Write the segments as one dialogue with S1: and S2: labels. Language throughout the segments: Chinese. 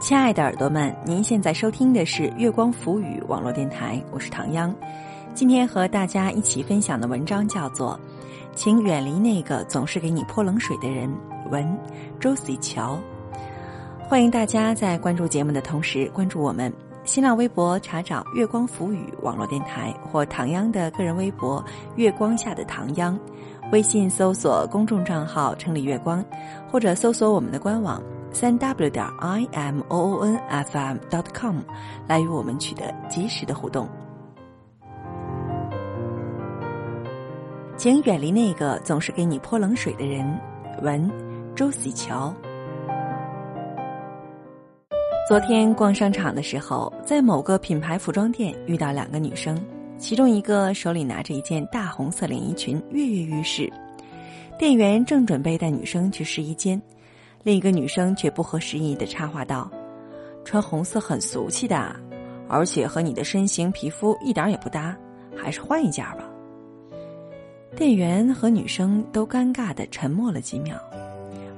S1: 亲爱的耳朵们，您现在收听的是月光浮语网络电台，我是唐央。今天和大家一起分享的文章叫做《请远离那个总是给你泼冷水的人》，文周 C 乔。欢迎大家在关注节目的同时关注我们新浪微博，查找“月光浮语网络电台”或唐央的个人微博“月光下的唐央”，微信搜索公众账号“城里月光”，或者搜索我们的官网。三 w 点 i m o o n f m dot com 来与我们取得及时的互动。请远离那个总是给你泼冷水的人。文周喜乔。昨天逛商场的时候，在某个品牌服装店遇到两个女生，其中一个手里拿着一件大红色连衣裙，跃跃欲试。店员正准备带女生去试衣间。另一个女生却不合时宜的插话道：“穿红色很俗气的，而且和你的身形、皮肤一点也不搭，还是换一件吧。”店员和女生都尴尬的沉默了几秒，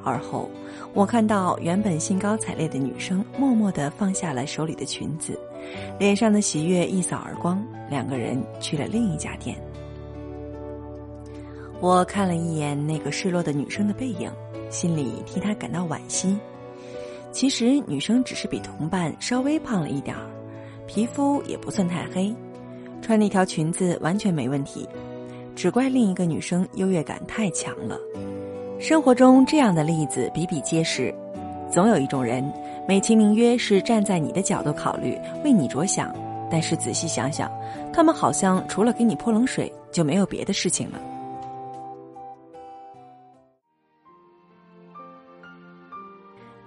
S1: 而后我看到原本兴高采烈的女生默默的放下了手里的裙子，脸上的喜悦一扫而光，两个人去了另一家店。我看了一眼那个失落的女生的背影。心里替她感到惋惜。其实女生只是比同伴稍微胖了一点儿，皮肤也不算太黑，穿那条裙子完全没问题。只怪另一个女生优越感太强了。生活中这样的例子比比皆是，总有一种人美其名曰是站在你的角度考虑，为你着想，但是仔细想想，他们好像除了给你泼冷水，就没有别的事情了。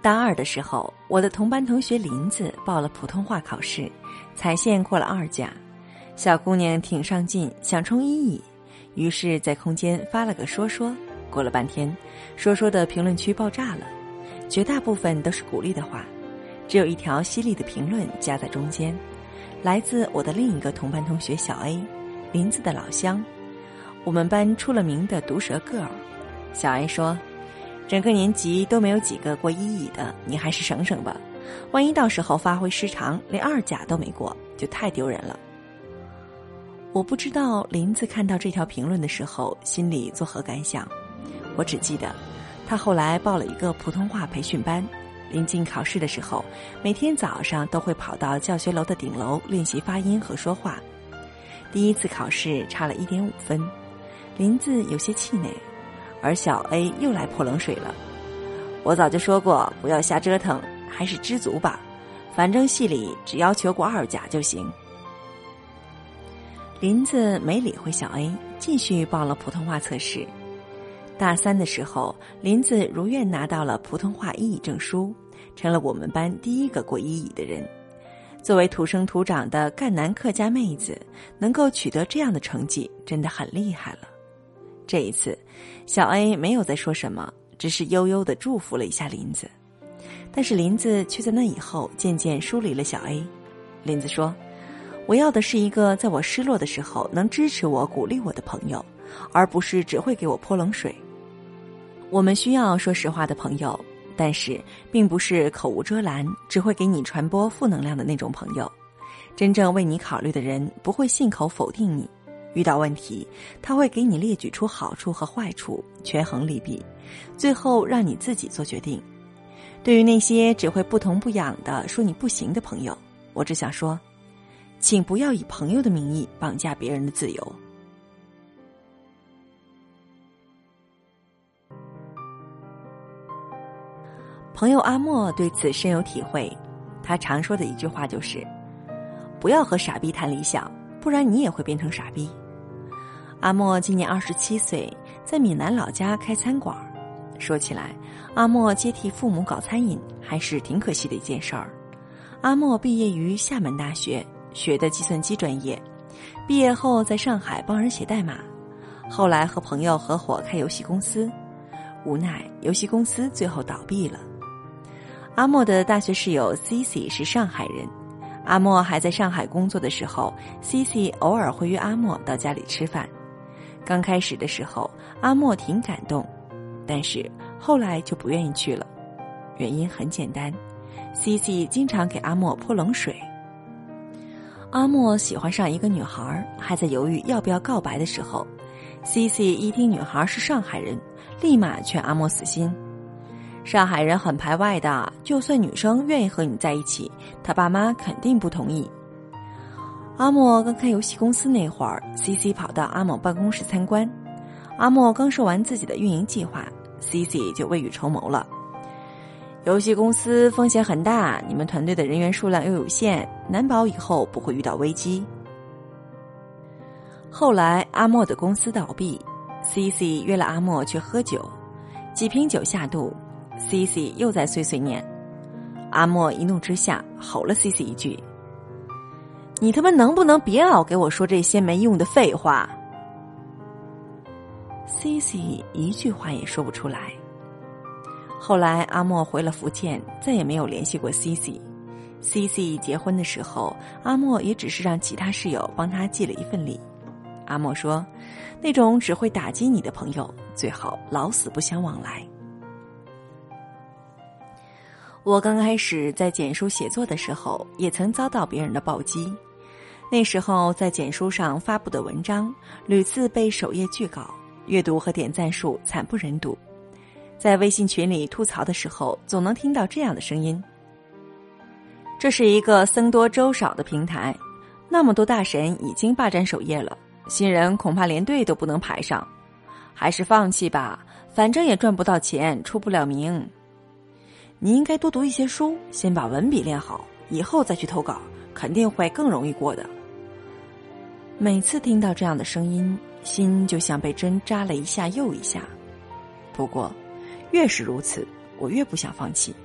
S1: 大二的时候，我的同班同学林子报了普通话考试，踩线过了二甲。小姑娘挺上进，想冲一乙，于是，在空间发了个说说。过了半天，说说的评论区爆炸了，绝大部分都是鼓励的话，只有一条犀利的评论夹在中间，来自我的另一个同班同学小 A，林子的老乡，我们班出了名的毒舌 girl。小 A 说。整个年级都没有几个过一乙的，你还是省省吧，万一到时候发挥失常，连二甲都没过，就太丢人了。我不知道林子看到这条评论的时候心里作何感想，我只记得，他后来报了一个普通话培训班，临近考试的时候，每天早上都会跑到教学楼的顶楼练习发音和说话。第一次考试差了一点五分，林子有些气馁。而小 A 又来泼冷水了。我早就说过，不要瞎折腾，还是知足吧。反正系里只要求过二甲就行。林子没理会小 A，继续报了普通话测试。大三的时候，林子如愿拿到了普通话一乙证书，成了我们班第一个过一乙的人。作为土生土长的赣南客家妹子，能够取得这样的成绩，真的很厉害了。这一次，小 A 没有再说什么，只是悠悠的祝福了一下林子。但是林子却在那以后渐渐疏离了小 A。林子说：“我要的是一个在我失落的时候能支持我、鼓励我的朋友，而不是只会给我泼冷水。我们需要说实话的朋友，但是并不是口无遮拦、只会给你传播负能量的那种朋友。真正为你考虑的人，不会信口否定你。”遇到问题，他会给你列举出好处和坏处，权衡利弊，最后让你自己做决定。对于那些只会不疼不痒的说你不行的朋友，我只想说，请不要以朋友的名义绑架别人的自由。朋友阿莫对此深有体会，他常说的一句话就是：“不要和傻逼谈理想，不然你也会变成傻逼。”阿莫今年二十七岁，在闽南老家开餐馆。说起来，阿莫接替父母搞餐饮还是挺可惜的一件事儿。阿莫毕业于厦门大学，学的计算机专业。毕业后在上海帮人写代码，后来和朋友合伙开游戏公司，无奈游戏公司最后倒闭了。阿莫的大学室友 Cici 是上海人。阿莫还在上海工作的时候，Cici 偶尔会约阿莫到家里吃饭。刚开始的时候，阿莫挺感动，但是后来就不愿意去了。原因很简单，，C C 经常给阿莫泼冷水。阿莫喜欢上一个女孩，还在犹豫要不要告白的时候，C C 一听女孩是上海人，立马劝阿莫死心。上海人很排外的，就算女生愿意和你在一起，他爸妈肯定不同意。阿莫刚开游戏公司那会儿，C C 跑到阿莫办公室参观，阿莫刚说完自己的运营计划，C C 就未雨绸缪了。游戏公司风险很大，你们团队的人员数量又有限，难保以后不会遇到危机。后来阿莫的公司倒闭，C C 约了阿莫去喝酒，几瓶酒下肚，C C 又在碎碎念。阿莫一怒之下吼了 C C 一句：“你他妈能不能别老给我说这些没用的废话？”C C 一句话也说不出来。后来阿莫回了福建，再也没有联系过 C C。C C 结婚的时候，阿莫也只是让其他室友帮他寄了一份礼。阿莫说：“那种只会打击你的朋友，最好老死不相往来。”我刚开始在简书写作的时候，也曾遭到别人的暴击。那时候在简书上发布的文章，屡次被首页拒稿，阅读和点赞数惨不忍睹。在微信群里吐槽的时候，总能听到这样的声音：“这是一个僧多粥少的平台，那么多大神已经霸占首页了，新人恐怕连队都不能排上，还是放弃吧，反正也赚不到钱，出不了名。你应该多读一些书，先把文笔练好，以后再去投稿，肯定会更容易过的。”每次听到这样的声音，心就像被针扎了一下又一下。不过。越是如此，我越不想放弃。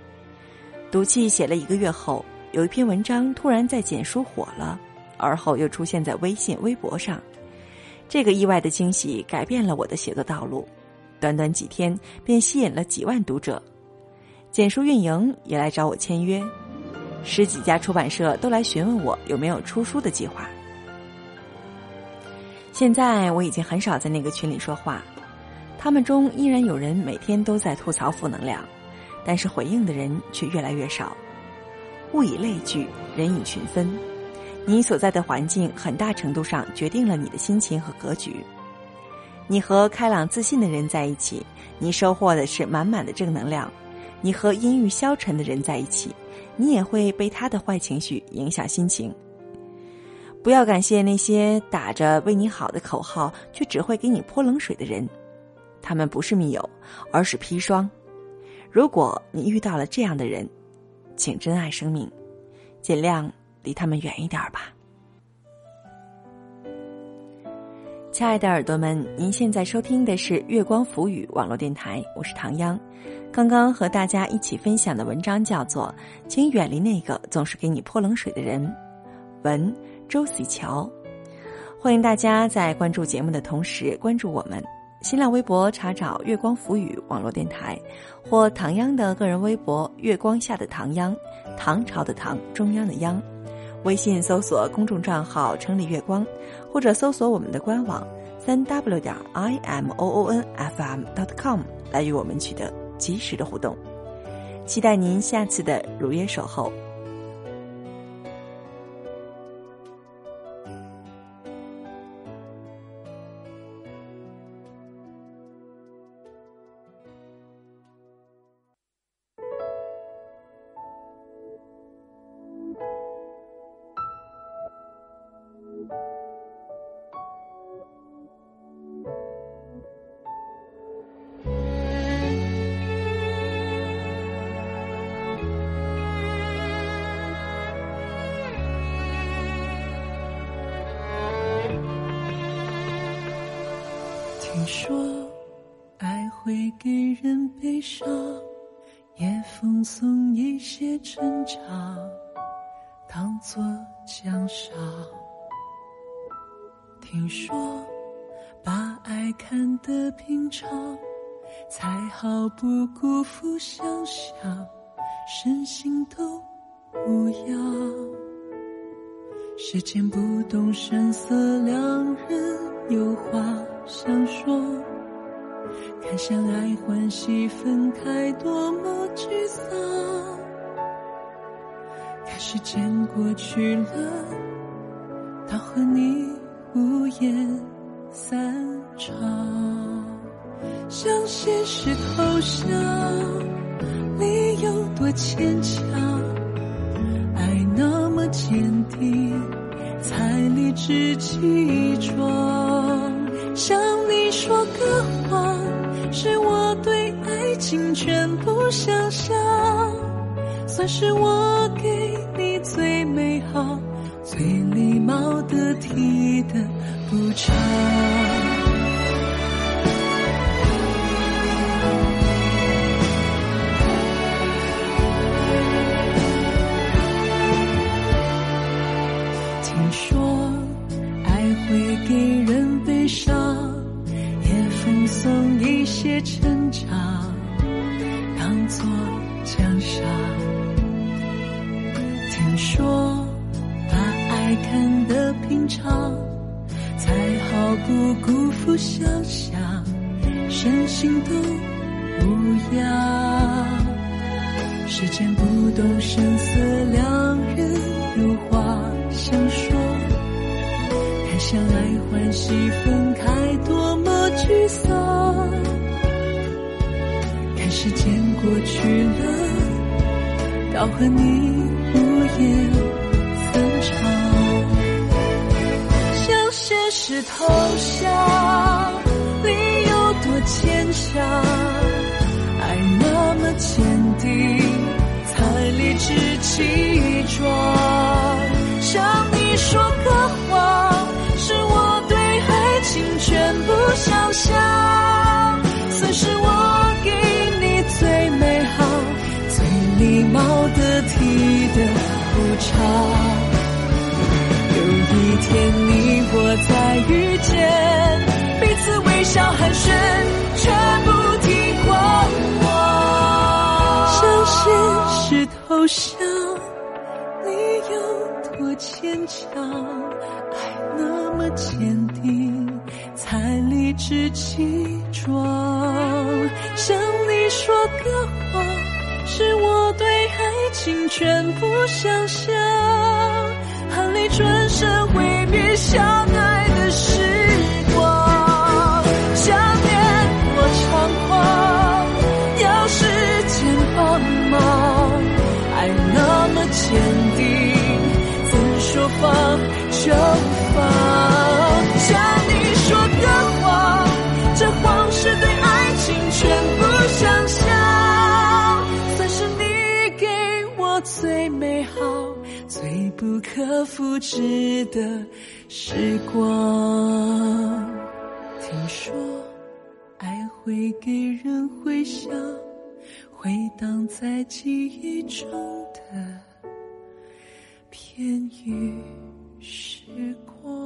S1: 赌气写了一个月后，有一篇文章突然在简书火了，而后又出现在微信、微博上。这个意外的惊喜改变了我的写作道路，短短几天便吸引了几万读者。简书运营也来找我签约，十几家出版社都来询问我有没有出书的计划。现在我已经很少在那个群里说话。他们中依然有人每天都在吐槽负能量，但是回应的人却越来越少。物以类聚，人以群分。你所在的环境很大程度上决定了你的心情和格局。你和开朗自信的人在一起，你收获的是满满的正能量；你和阴郁消沉的人在一起，你也会被他的坏情绪影响心情。不要感谢那些打着为你好的口号，却只会给你泼冷水的人。他们不是密友，而是砒霜。如果你遇到了这样的人，请珍爱生命，尽量离他们远一点吧。亲爱的耳朵们，您现在收听的是月光浮语网络电台，我是唐央。刚刚和大家一起分享的文章叫做《请远离那个总是给你泼冷水的人》，文周喜桥。欢迎大家在关注节目的同时关注我们。新浪微博查找“月光浮语”网络电台，或唐央的个人微博“月光下的唐央”，唐朝的唐，中央的央。微信搜索公众账号“城里月光”，或者搜索我们的官网“三 w 点 i m o o n f m dot com” 来与我们取得及时的互动。期待您下次的如约守候。
S2: 听说爱会给人悲伤，也奉送一些成长，当作奖赏。听说把爱看得平常，才好不辜负想象，身心都无恙。时间不动声色，两人有话。想说，看相爱欢喜分开，多么沮丧。看时间过去了，到和你无言散场，向现实投降，理由多牵强，爱那么坚定，才理直气壮。向你说个谎，是我对爱情全部想象，算是我给你最美好、最礼貌得体的补偿。说把爱看得平常，才好不辜负想象，身心都无恙。时间不动声色，两人有话想说。看相爱欢喜，分开多么沮丧。看时间过去了，到和你无言散场。向现实投降，你有多牵强。爱那么坚定，才理直气壮。向你说个天你我再遇见，彼此微笑寒暄，全部听光光。向现实投降，你有多牵强，爱那么坚定，才理直气壮。向你说个谎，是我对爱情全部想象。含泪转身回想不可复制的时光，听说爱会给人回响，回荡在记忆中的。片羽时光。